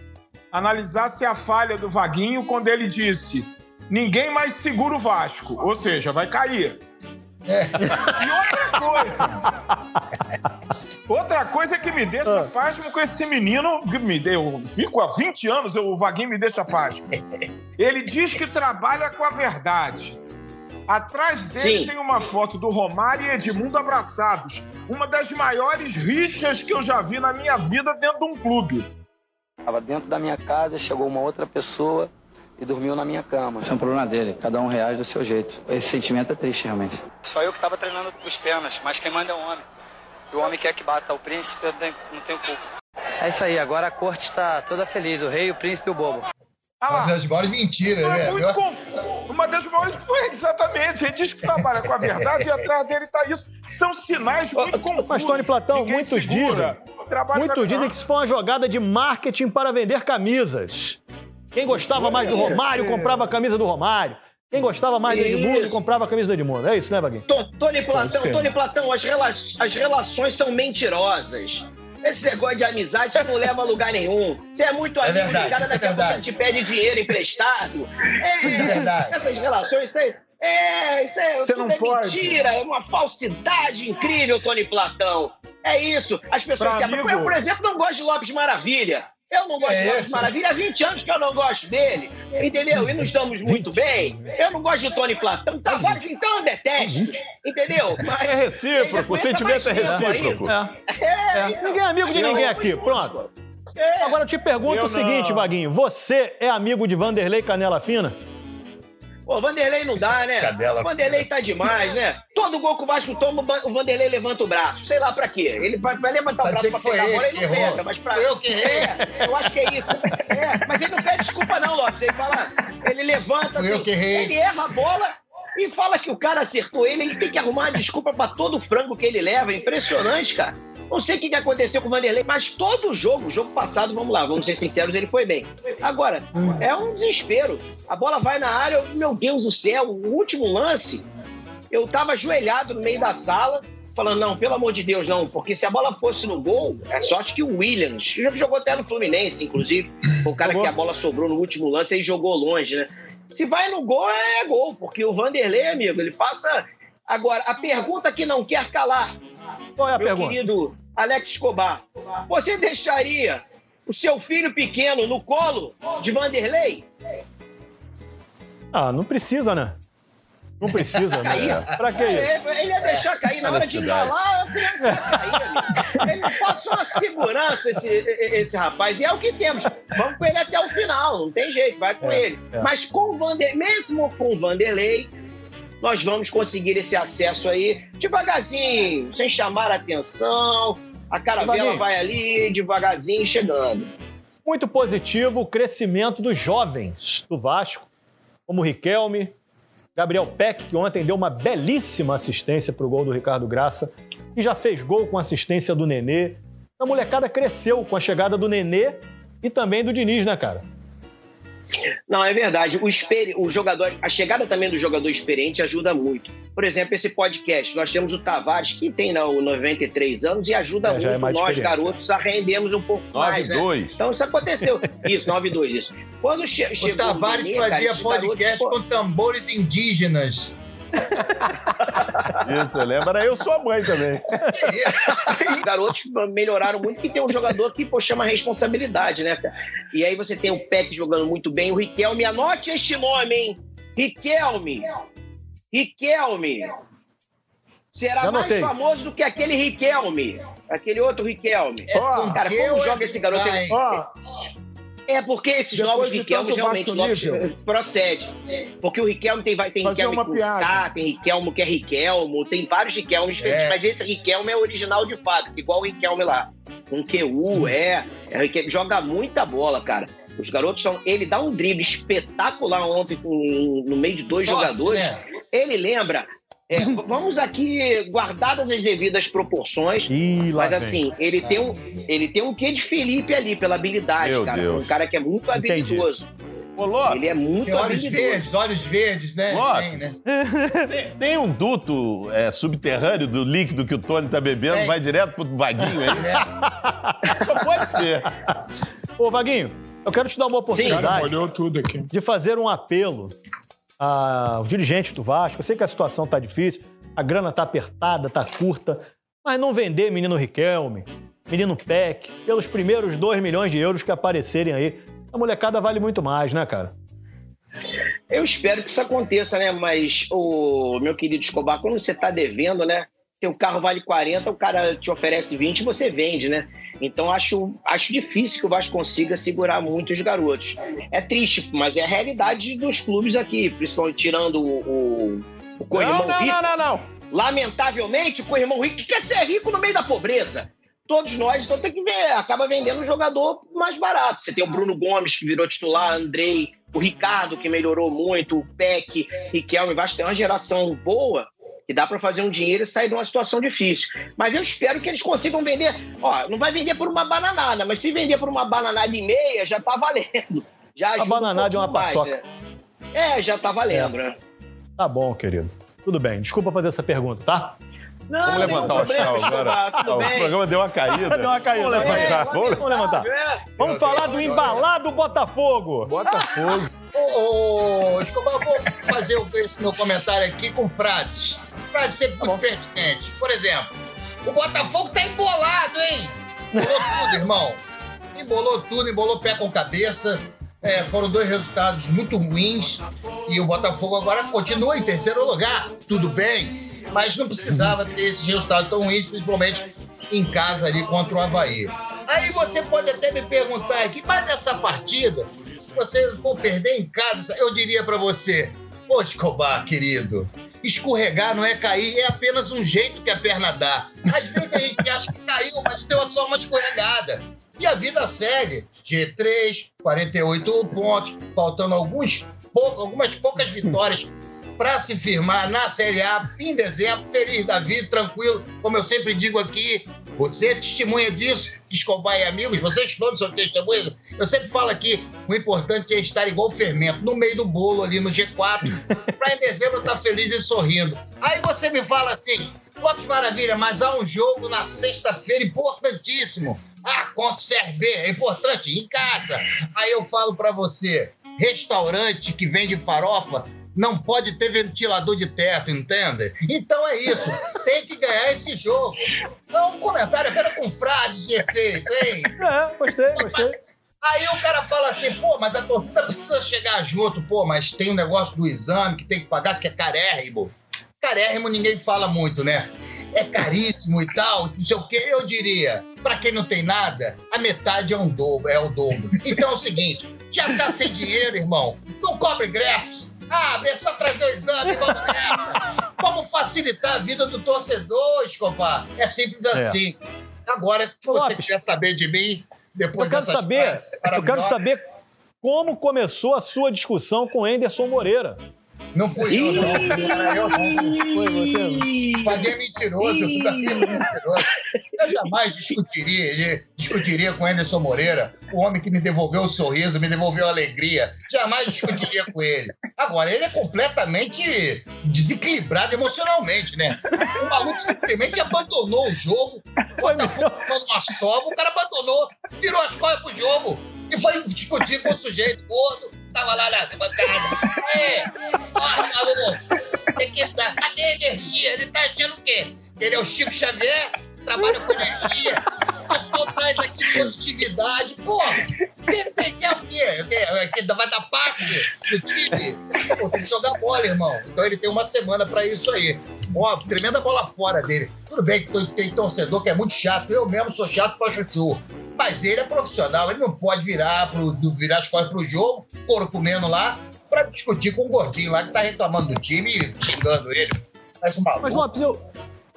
analisasse a falha do Vaguinho quando ele disse: ninguém mais segura o Vasco. Ou seja, vai cair. E outra coisa. outra coisa que me deixa pasmo com esse menino. que Me deu, fico há 20 anos, eu- o Vaguinho me deixa pasmo. Ele diz que trabalha com a verdade. Atrás dele
Sim.
tem uma foto do Romário e Edmundo abraçados. Uma das maiores rixas que eu já vi na minha vida dentro de um clube.
Estava dentro da minha casa, chegou uma outra pessoa e dormiu na minha cama. Isso é um problema dele, cada um reage do seu jeito. Esse sentimento é triste, realmente. Só eu que estava treinando os penas, mas quem manda é o homem. E o homem quer que bata o príncipe, eu não tenho culpa. É isso aí, agora a corte está toda feliz, o rei, o príncipe e o bobo.
Ah
Uma das maiores mentiras,
é
né?
muito confuso. Uma das maiores. Foi exatamente. Ele diz que trabalha com a verdade e atrás dele tá isso. São sinais muito confusos.
Mas, Tony Platão,
Ninguém
muitos
segura. A
Muitos dizem que isso foi uma jogada de marketing para vender camisas. Quem gostava mais do Romário comprava a camisa do Romário. Quem gostava mais do Edmundo comprava a camisa do Edmundo. É isso, né, Vaguinho?
To- Tony Platão,
ser.
Tony Platão, as, rela- as relações são mentirosas. Esse negócio de amizade não leva a lugar nenhum. Você é muito
É
amigo
verdade,
de cara,
é
daqui a pouco
verdade.
te pede dinheiro emprestado. É,
Isso é verdade.
Essas relações, isso é, é, isso é,
Você não
é
pode.
mentira, é uma falsidade incrível, Tony Platão. É isso. As pessoas
Pra
se
amigo-
Eu, por exemplo, não gosto de Lopes Maravilha. Eu não gosto
É esse?
Maravilha. Há 20 anos que eu não gosto dele. Entendeu? E nos damos muito bem. Eu não gosto de Tony Platão. Tavares, então, eu detesto. Entendeu? Mas,
É recíproco, o sentimento é recíproco.
É.
É,
É. Ninguém é amigo de ninguém aqui. Pronto.
É.
Agora eu te pergunto
Eu
o seguinte,
não.
Vaguinho. Você é amigo de Vanderlei Canela Fina?
Pô, Vanderlei não dá, né?
Cadela.
Vanderlei tá demais, né? Todo gol que o Vasco toma, o Vanderlei levanta o braço. Sei lá pra quê. Ele vai, vai levantar o
Pode
braço
ser
pra pegar a bola
ele
e não
errou.
pega. Mas pra...
Eu que errei.
É, eu acho que é isso. É, mas ele não pede desculpa não, Lopes. Ele fala, ele levanta
Fui eu
assim,
que errei.
ele erra a bola e fala que o cara acertou ele. Ele tem que arrumar uma desculpa pra todo o frango que ele leva. É impressionante, cara. Não sei o que aconteceu com o Vanderlei, mas todo jogo, o jogo passado, vamos lá, vamos ser sinceros, ele foi bem. Agora, é um desespero. A bola vai na área, eu, meu Deus do céu, o último lance, eu tava ajoelhado no meio da sala, falando, não, pelo amor de Deus, não, porque se a bola fosse no gol, é sorte que o Williams, que jogou até no Fluminense, inclusive, o cara que a bola sobrou no último lance e jogou longe, né? Se vai no gol, é gol, porque o Vanderlei, amigo, ele passa. Agora, a pergunta que não quer calar,
Qual é a
meu
pergunta?
querido Alex Escobar, você deixaria o seu filho pequeno no colo de Vanderlei?
Ah, não precisa, né? Não precisa, né? Pra que isso?
É, Ele ia deixar cair na hora de embalar, a criança ia cair. amigo. Ele não passa uma segurança, esse, esse rapaz. E é o que temos. Vamos com ele até o final, não tem jeito, vai com
É,
ele.
é.
Mas com o Vander, mesmo com o Vanderlei, nós vamos conseguir esse acesso aí devagarzinho, sem chamar a atenção. A caravela vai ali, devagarzinho, chegando.
Muito positivo o crescimento dos jovens do Vasco, como o Riquelme, Gabriel Peck, que ontem deu uma belíssima assistência para o gol do Ricardo Graça, e já fez gol com assistência do Nenê. A molecada cresceu com a chegada do Nenê e também do Diniz, né, cara?
Não, é verdade. O, experi- o jogador, a chegada também do jogador experiente ajuda muito. Por exemplo, esse podcast, nós temos o Tavares, que tem né, o 93 anos, e ajuda
É, é
muito
mais
nós, garotos, a rendermos um pouco mais, né?
9-2.
Então isso aconteceu. Isso, 9-2, isso. Quando che
O
chegou
Tavares
Nenê, cara,
fazia
garotos,
podcast
pô,
com tambores indígenas.
Isso, lembra? Eu sua mãe também.
Os garotos melhoraram muito porque tem um jogador que pô, chama responsabilidade, né, cara? E aí você tem o Peck jogando muito bem, o Riquelme, anote este nome, hein? Riquelme. Riquelme. Será
Já
mais famoso do que aquele Riquelme. Aquele outro Riquelme.
É
Ó,
Cara, como joga esse garoto?
Ai,
Ó,
É porque esses
Depois
novos
tanto
realmente
nível.
eh, procede. Porque o Riquelme tem, vai- tem
Fazer
Riquelme
uma
com
piada.
K, tem Riquelmo que é Riquelmo, tem vários Riquelmes diferentes,
É.
mas esse Riquelme é original de fato, igual o Riquelme lá. Com QU, é, é Riquelme, joga muita bola, cara. Os garotos são. Ele dá um drible espetacular ontem com- no meio de dois
sorte,
jogadores.
né?
Ele lembra. É, vamos aqui, guardadas as devidas proporções,
Ih, lá
mas
vem.
assim, ele tem um, ele tem um quê de Felipe ali, pela habilidade,
Meu
cara.
Deus.
Um cara que é muito
Entendi.
habilidoso.
Ô, Lopes,
Ele é muito
Tem olhos
habilidoso.
verdes, olhos verdes, né? Tem, né?
tem, um duto é, subterrâneo do líquido que o Tony tá bebendo,
Tem.
vai direto pro vaguinho aí?
É. (laughs)
Só pode ser.
Ô, Vaguinho, eu quero te dar uma oportunidade
aqui.
de fazer um apelo a, os dirigentes do Vasco. Eu sei que a situação tá difícil, a grana tá apertada, tá curta, mas não vender menino Riquelme, menino Peck, pelos primeiros 2 milhões de euros que aparecerem aí. A molecada vale muito mais, né, cara?
Eu espero que isso aconteça, né? Mas, o meu querido Escobar, quando você tá devendo, né? Teu carro vale 40, o cara te oferece 20 e você vende, né? Então acho, acho difícil que o Vasco consiga segurar muito os garotos. É triste, mas é a realidade dos clubes aqui, principalmente tirando o, o, o Corrimão
Não, não,
Rico.
não, não, não.
Lamentavelmente, o Corrimão Rico quer ser rico no meio da pobreza. Todos nós, então tem que ver, acaba vendendo um jogador mais barato. Você tem o Bruno Gomes, que virou titular, Andrei, o Ricardo, que melhorou muito, o Peck, Riquelme, Vasco tem uma geração boa que dá para fazer um dinheiro e sair de uma situação difícil. Mas eu espero que eles consigam vender. Ó, não vai vender por uma bananada, mas se vender por uma bananada e meia, já tá valendo. Já
A bananada é uma
mais,
paçoca.
né? É, já tá valendo, né?
Tá bom, querido. Tudo bem. Desculpa fazer essa pergunta, tá?
Não,
Vamos levantar o
problema,
astral agora. Ah, o programa deu uma caída. (laughs)
Deu uma caída.
Vamos levantar.
É,
Vamos
Vamos levantar.
É.
Vamos falar do embalado Botafogo.
Botafogo.
Ô, ô, Escobar, eu vou fazer o- esse meu comentário aqui com frases. Frases sempre muito pertinentes. Por exemplo, o Botafogo tá embolado, hein? Embolou (laughs) tudo, irmão. Embolou tudo, embolou pé com cabeça. É, foram dois resultados muito ruins. E o Botafogo agora continua em terceiro lugar. Tudo bem, mas não precisava ter esses resultados tão ruins, principalmente em casa ali contra o Havaí. Aí você pode até me perguntar aqui, mas essa partida você for perder em casa, eu diria pra você, ô Escobar, querido, escorregar não é cair, é apenas um jeito que a perna dá. Às vezes a gente acha que caiu, mas deu só uma escorregada. E a vida segue. G3, 48 pontos, faltando alguns poucos, algumas poucas vitórias para se firmar na Série A em dezembro, feliz da vida, tranquilo. Como eu sempre digo aqui, você é testemunha disso, Escobar e amigos, vocês todos são testemunhas. Eu sempre falo aqui, o importante é estar igual o fermento, no meio do bolo ali no G4, (laughs) para em dezembro estar feliz e sorrindo. Aí você me fala assim, Lopes Maravilha, mas há um jogo na sexta-feira importantíssimo. Ah, contra o CRB, é importante, em casa. Aí eu falo para você, restaurante que vende farofa não pode ter ventilador de teto, entende? Então é isso, (laughs) tem que ganhar esse jogo. Não, um comentário apenas com frases de efeito, hein? (laughs)
É, gostei, gostei.
Aí o cara fala assim, pô, mas a torcida precisa chegar junto, pô, mas tem um negócio do exame que tem que pagar, que é carérrimo. Carérrimo ninguém fala muito, né? É caríssimo e tal, não sei o que, eu diria. Pra quem não tem nada, a metade é, um dobro, é o dobro. Então é o seguinte, já tá sem dinheiro, irmão, não cobra ingresso. Abre, é só trazer o exame, vamos (laughs) nessa. Vamos facilitar a vida do torcedor, Escobar. É simples
É.
assim. Agora, se
Ô,
você
Lopes,
quiser saber de mim, depois
Eu quero
dessas
saber,
frases
eu quero saber como começou a sua discussão com Anderson Moreira.
Não fui eu, não. Era eu, não.
Foi você?
Paguei mentiroso, mentiroso. Eu jamais discutiria, discutiria com Anderson Moreira, o homem que me devolveu o sorriso, me devolveu a alegria. Jamais discutiria com ele. Agora, ele é completamente desequilibrado emocionalmente, né? O maluco simplesmente abandonou o jogo. O Botafogo tomando uma sova, o cara abandonou, virou as costas pro jogo e foi discutir com o sujeito gordo, tava lá na bancada. É, porra, maluco, tem que dar. Cadê a energia? Ele tá achando o quê? Ele é o Chico Xavier, trabalha com energia. O pessoal traz aqui positividade. Porra, ele tem que é o quê? Quer- quer- Vai dar passe no time? Pô, tem que jogar bola, irmão. Então ele tem uma semana pra isso aí. Ó, tremenda bola fora dele. Tudo bem que tem- torcedor que é muito chato. Eu mesmo sou chato pra chuchu. Mas ele é profissional, ele não pode virar, pro, virar as costas pro jogo, couro comendo lá, pra discutir com o gordinho lá que tá reclamando do time e xingando ele. Um.
Mas, Lopes, eu,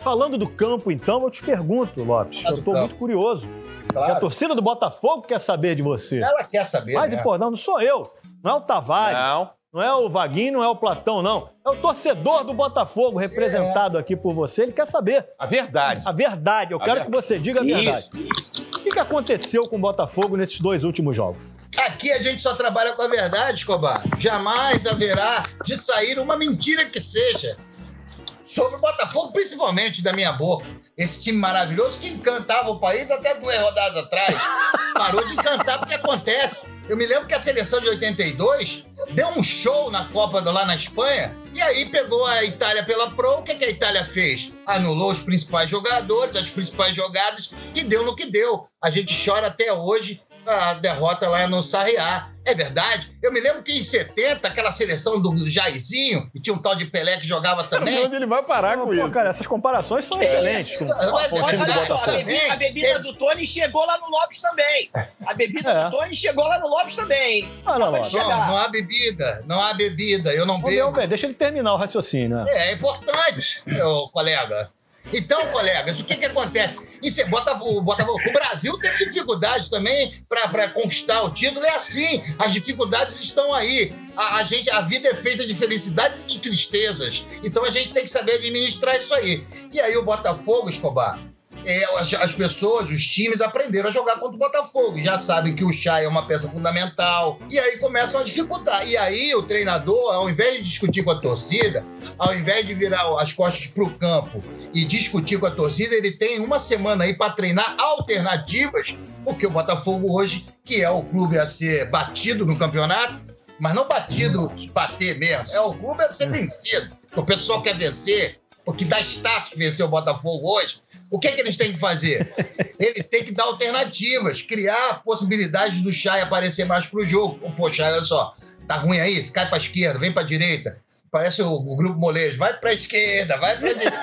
falando do campo, então, eu te pergunto, Lopes.
Ah,
Eu
campo.
muito curioso. E a
claro.
torcida do Botafogo quer saber de você.
Ela quer saber,
Mas,
né?
pô, não, não sou eu. Não é o Tavares.
Não.
Não é o Vaguinho, não é o Platão, não. É o torcedor do Botafogo, representado aqui por você. Ele quer saber
A verdade.
a verdade. Eu
A
quero
ver-
que você diga a verdade. O que, que aconteceu com o Botafogo nesses dois últimos jogos?
Aqui a gente só trabalha com a verdade, Escobar. Jamais haverá de sair uma mentira que seja. Sobre o Botafogo, principalmente da minha boca. Esse time maravilhoso que encantava o país até duas rodadas atrás. (laughs) Parou de encantar porque acontece. Eu me lembro que a seleção de 82 deu um show na Copa lá na Espanha e aí pegou a Itália pela Pro. O que, que a Itália fez? Anulou os principais jogadores, as principais jogadas e deu no que deu. A gente chora até hoje a derrota lá no Sarriá. É verdade. Eu me lembro que em 70, aquela seleção do Jairzinho, e tinha um tal de Pelé que jogava também.
Onde ele vai parar com pô, isso? Cara, essas comparações são é, excelentes. Com,
mas. A bebida, a bebida do Tony chegou lá no Lopes também. A bebida é. do Tony chegou lá no Lopes também.
Ah, não, não, não, não há bebida. Não há bebida. Eu não bebo.
Bem, deixa ele terminar o raciocínio. Né?
É, é importante, meu colega. Então, colegas, o que, que acontece? Isso é, Botafogo, Botafogo, o Brasil teve dificuldades também para conquistar o título. É assim, as dificuldades estão aí. A, a, gente, a vida é feita de felicidades e de tristezas. Então a gente tem que saber administrar isso aí. E aí o Botafogo, Escobar, é, as, as, pessoas, os times aprenderam a jogar contra o Botafogo. Já sabem que o Chay é uma peça fundamental. E aí começam a dificultar. E aí o treinador, ao invés de discutir com a torcida, ao invés de virar as costas para o campo e discutir com a torcida, ele tem uma semana aí para treinar alternativas, porque o Botafogo hoje, que é o clube a ser batido no campeonato, mas não batido bater mesmo, é o clube a ser vencido. O pessoal quer vencer, o que dá status vencer o Botafogo hoje o que, é que eles têm que fazer? Ele tem que dar alternativas, criar possibilidades do Chay aparecer mais pro jogo. Pô, Chay, olha só, tá ruim aí? Cai pra esquerda, vem pra direita. Parece o, o grupo molejo. Vai pra esquerda, vai pra direita.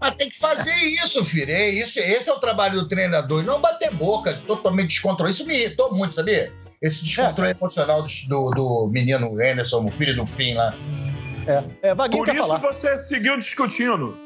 Mas tem que fazer isso, filho. É isso, esse é o trabalho do treinador. Não bater boca, totalmente descontrolado. Isso me irritou muito, sabia? Esse descontrole é. emocional do, do, do menino Anderson, o filho do Fim lá.
É, é Por isso falar. você seguiu discutindo.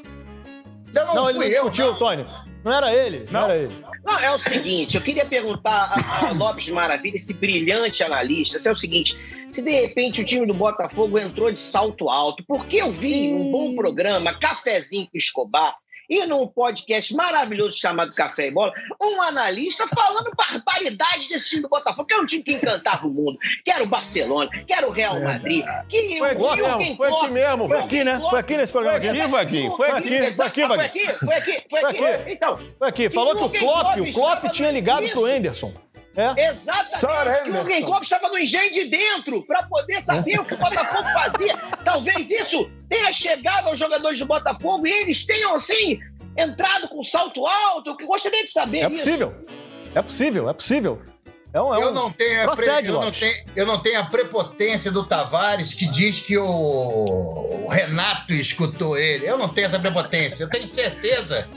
Não, não, não ele não discutiu, não. Tony. Não era ele, não, não era ele.
Não, é o seguinte, eu queria perguntar a, a (coughs) Lopes Maravilha, esse brilhante analista, se é o seguinte, se de repente o time do Botafogo entrou de salto alto, porque eu vi um bom programa, Cafezinho com Escobar, e num podcast maravilhoso chamado Café e Bola, um analista falando barbaridades desse time do Botafogo, que é um time que encantava o mundo, que era o Barcelona, que era o Real Madrid, que
foi, o Jürgen
foi
aqui mesmo, foi aqui, né? Foi aqui nesse programa aqui.
Foi aqui,
foi aqui, foi aqui,
foi aqui, foi aqui, foi aqui. Então,
foi aqui. Falou que o Klopp, o Klopp tinha ligado pro Anderson.
É. Exatamente. Que o Klopp estava no engenho de dentro para poder saber o que o Botafogo fazia. Talvez isso tenha chegado aos jogadores do Botafogo e eles tenham, assim, entrado com salto alto. Eu gostaria de saber
É possível. É possível, é possível. É um, é um...
Eu, não tenho Procede, eu, não tenho, eu não tenho a prepotência do Tavares que diz que o, o Renato escutou ele. Eu não tenho essa prepotência. Eu tenho certeza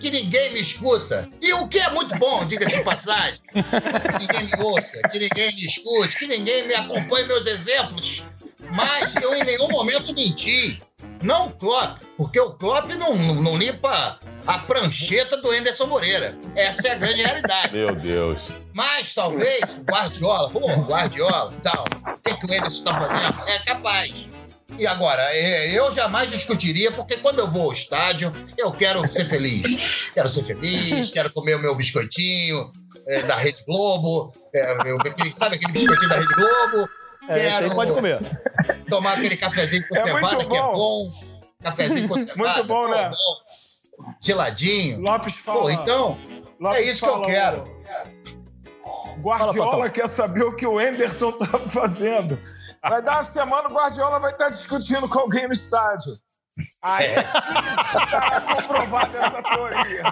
que ninguém me escuta. E o que é muito bom, diga-se de passagem, que ninguém me ouça, que ninguém me escute, que ninguém me acompanhe meus exemplos. Mas eu em nenhum momento menti. Não o Klopp, porque o Klopp não, não, não limpa a prancheta do Anderson Moreira. Essa é a grande realidade.
Meu Deus.
Mas talvez o Guardiola, pô, Guardiola tal, o que, que o Anderson está fazendo? É capaz. E agora, é, eu jamais discutiria, porque quando eu vou ao estádio, eu quero ser feliz. (laughs) Quero ser feliz, quero comer o meu biscoitinho é, da Rede Globo. É, eu, sabe aquele biscoitinho da Rede Globo?
É, quero pode comer.
tomar aquele cafezinho com é cevada, que é bom. Cafezinho com (laughs) cevada.
Muito bom, né?
Bom. Geladinho.
Lopes fala.
Pô, então, Lopes é isso que eu quero.
Guardiola fala, quer saber o que o Anderson tá fazendo. Vai dar uma semana, o Guardiola vai estar discutindo com alguém no estádio. Aí sim estará comprovada essa teoria.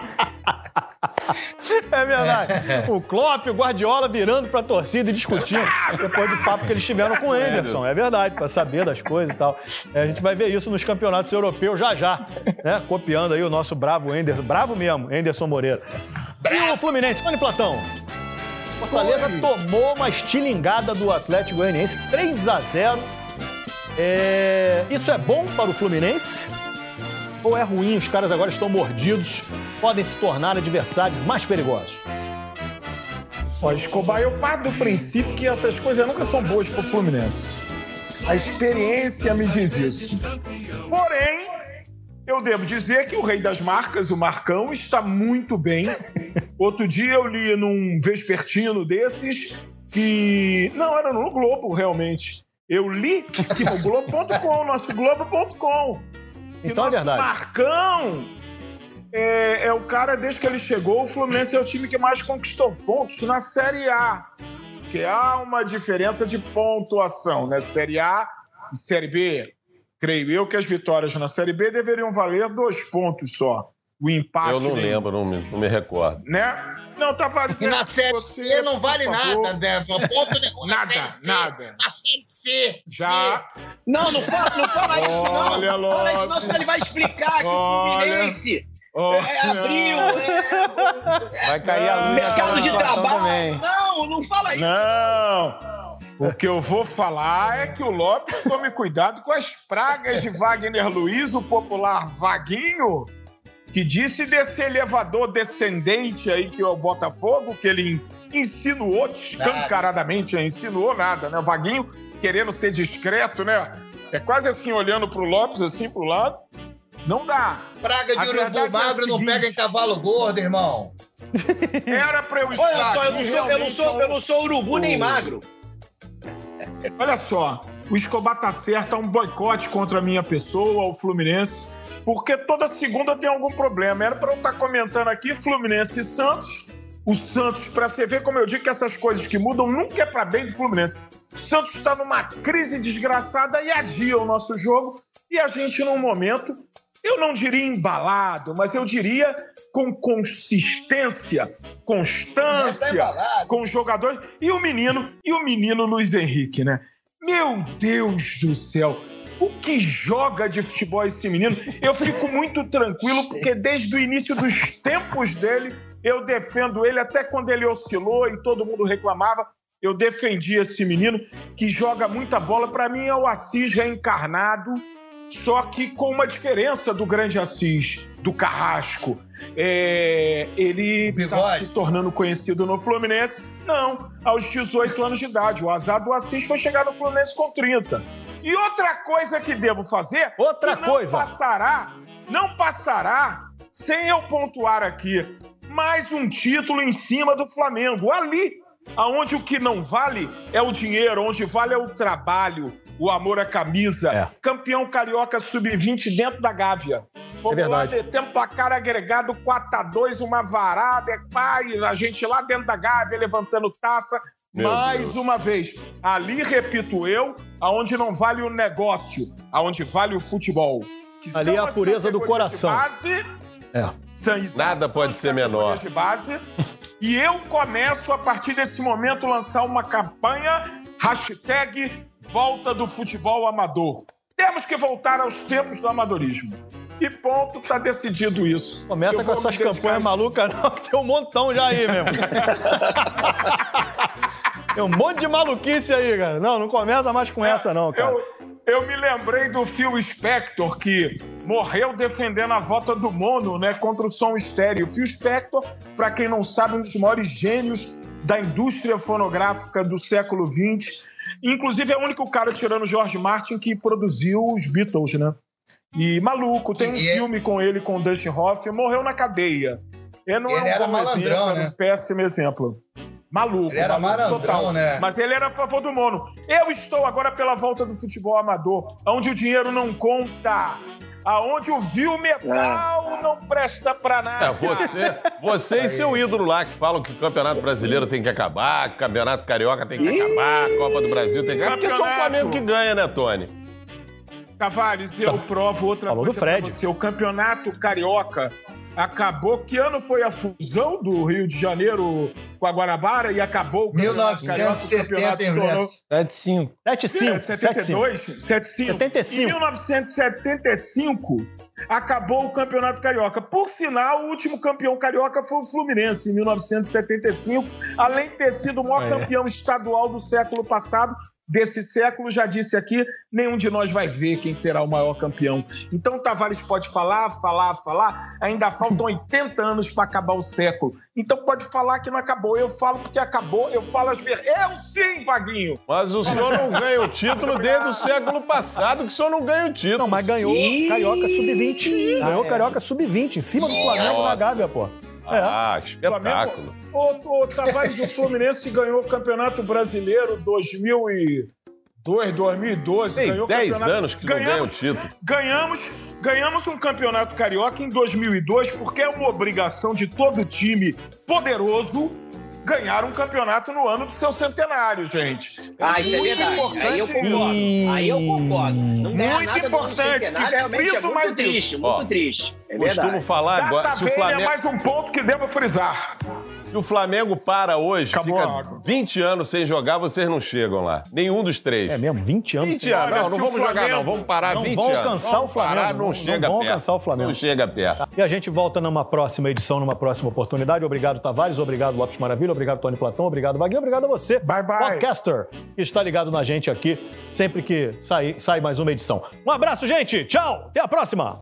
É verdade. O Klopp, o Guardiola virando pra torcida e discutindo depois do papo que eles tiveram com o Anderson. É verdade, pra saber das coisas e tal. É, a gente vai ver isso nos campeonatos europeus já já, né? Copiando aí o nosso bravo Anderson, bravo mesmo, Anderson Moreira. E o Fluminense, Mano Platão. Fortaleza Oi. tomou uma estilingada do Atlético Goianiense, 3 a 0 é... Isso é bom para o Fluminense? Ou é ruim? Os caras agora estão mordidos, podem se tornar adversários mais perigosos.
Ó, Escobar, eu parto do princípio que essas coisas nunca são boas para o Fluminense. A experiência me diz isso. Porém, eu devo dizer que o rei das marcas, o Marcão, está muito bem. Outro dia eu li num vespertino desses que. Não, era no Globo, realmente. Eu li que no Globo.com, nosso Globo.com.
Então é verdade.
Marcão é, é o cara, desde que ele chegou, o Fluminense é o time que mais conquistou pontos na Série A. Porque há uma diferença de pontuação, né? Série A e Série B. Creio eu que as vitórias na Série B deveriam valer dois pontos só. O empate.
Eu não
nem-
lembro, não me, não me recordo.
Né? Não, Tavares.
E na Série
você,
C não vale nada, né? Ponto nenhum na (laughs)
Nada, nada.
Na Série C.
Já.
Não, não fala, não fala isso, não.
Olha,
Fala isso, não, senão ele vai explicar que o. Fluminense
Olha.
é, abriu, é,
Vai cair a luz
mercado de trabalho.
também.
Não, não fala isso.
Não! O que eu vou falar é que o Lopes tome cuidado com as pragas de Wagner Luiz, o popular Vaguinho, que disse desse elevador descendente aí que é o Botafogo, que ele insinuou descancaradamente, insinuou nada, né? O Vaguinho querendo ser discreto, né? É quase assim, olhando pro Lopes, assim pro lado. Não dá.
Praga de urubu
é
magro não
seguinte.
pega em cavalo gordo, irmão.
Era pra eu estar
Olha só, eu não sou, eu não sou, eu não sou urubu nem
o-
magro.
Olha só, o Escobar tá certo, há um boicote contra a minha pessoa, o Fluminense, porque toda segunda tem algum problema. Era pra eu estar comentando aqui Fluminense e Santos. O Santos, pra você ver como eu digo que essas coisas que mudam nunca é pra bem do Fluminense. O Santos tá numa crise desgraçada e adia o nosso jogo. E a gente, num momento, eu não diria embalado, mas eu diria com consistência,
Tá
constância,
embalado.
com os jogadores e o menino e o menino Luiz Henrique, né? Meu Deus do céu, o que joga de futebol esse menino? Eu fico muito tranquilo porque desde o início dos tempos dele eu defendo ele até quando ele oscilou e todo mundo reclamava. Eu defendi esse menino que joga muita bola. Para mim é o Assis reencarnado, só que com uma diferença do grande Assis, do Carrasco. É, ele está se tornando conhecido no Fluminense. Não, aos 18 anos de idade. O azar do Assis foi chegar no Fluminense com 30. E outra coisa que devo fazer.
Outra
que não
coisa.
passará, não passará sem eu pontuar aqui mais um título em cima do Flamengo. Ali, aonde o que não vale é o dinheiro, onde vale é o trabalho, o amor à camisa.
É.
Campeão carioca sub-20 dentro da Gávea. Vamos
É
lá,
verdade.
metemos placar agregado 4x2, uma varada, é pai, a gente lá dentro da Gávea levantando taça.
Meu
mais
Deus.
uma vez, ali repito eu, aonde não vale o negócio, aonde vale o futebol. que
Ali é a pureza do coração.
Base,
É.
são,
Nada
são
pode ser menor.
De base, e eu começo a partir desse momento lançar uma campanha hashtag Volta do Futebol Amador. Temos que voltar aos tempos do amadorismo. E ponto, tá decidido isso.
Começa
Eu
com essas campanhas malucas, não, que tem um montão já aí mesmo. (laughs) tem um monte de maluquice aí, cara. Não, não começa mais com essa, não, cara.
Eu, eu me lembrei do Phil Spector, que morreu defendendo a volta do mono, né, contra o som estéreo. Phil Spector, para quem não sabe, um dos maiores gênios da indústria fonográfica do século XX. Inclusive, é o único cara, tirando George Martin, que produziu os Beatles, né? E maluco, tem um
E é-
filme com ele, com o Dustin Hoffman, morreu na cadeia. Ele não
Ele
é um
era
bom
malandrão,
exemplo, é
né?
um péssimo exemplo. Maluco.
Ele era
maluco total.
né?
Mas ele era a favor do mono. Eu estou agora pela volta do futebol amador, onde o dinheiro não conta, aonde o vil metal não presta pra nada.
É, você, você e seu ídolo lá que falam que o Campeonato Brasileiro tem que acabar, que o Campeonato Carioca tem que acabar, a Copa do Brasil tem que acabar. Porque só o
Campeonato.
Flamengo que ganha, né, Tony?
Tavares, eu provo outra
Falou do
coisa pra
Fred.
você. O campeonato carioca acabou. Que ano foi a fusão do Rio de Janeiro com a Guanabara e acabou o campeonato carioca? O
1970,
campeonato
hein,
se tornou-
Neto?
7-5.
75,
É, 72, 75.
75.
Em 1975, acabou o Campeonato Carioca. Por sinal, o último campeão carioca foi o Fluminense, em 1975, além de ter sido o maior
É.
campeão estadual do século passado. Desse século, já disse aqui, nenhum de nós vai ver quem será o maior campeão. Então, Tavares pode falar, falar, falar. Ainda faltam 80 anos para acabar o século. Então, pode falar que não acabou. Eu falo porque acabou, eu falo as ver. Eu sim, Vaguinho!
Mas o senhor não ganha o título desde o século passado, que o senhor não ganha o título.
Não, mas ganhou. Carioca Sub-20. Ganhou Carioca Sub-20, em cima do Flamengo na
Nossa.
Gávea, pô. É.
Ah, que espetáculo.
Ô, ô, Tavares, o Fluminense ganhou o Campeonato Brasileiro 2, 2012.
Tem
ganhou
10
campeonato.
anos que não ganha o título.
Ganhamos, ganhamos um campeonato carioca em 2002, porque é uma obrigação de todo time poderoso ganhar um campeonato no ano do seu centenário, gente.
Ah, isso é
muito
verdade.
importante
Aí eu concordo. Aí eu concordo. Não
Muito
nada do
importante, que
realmente é muito
mais
triste,
isso.
muito
Ó,
triste. É
Costumo
verdade.
falar
Data
agora, se o
é
Flamengo,
mais um ponto que devo frisar.
se o Flamengo para hoje,
Acabou
fica
água.
20 anos sem jogar, vocês não chegam lá. Nenhum dos três.
É mesmo, 20 anos.
20 anos, não, não
o
vamos jogar
Flamengo-
não, vamos parar
não
20
vão
anos.
alcançar
Vamos
o Flamengo,
parar, não,
não-
chega
não vão
perto.
alcançar o Flamengo.
Não chega perto.
E a gente volta numa próxima edição, numa próxima oportunidade. Obrigado, Tavares. Obrigado, Lopes Maravilha. Obrigado, Tony Platão. Obrigado, Wagner. Obrigado a você,
Bye, bye.
podcaster, que está ligado na gente aqui sempre que sai, sai mais uma edição. Um abraço, gente. Tchau. Até a próxima.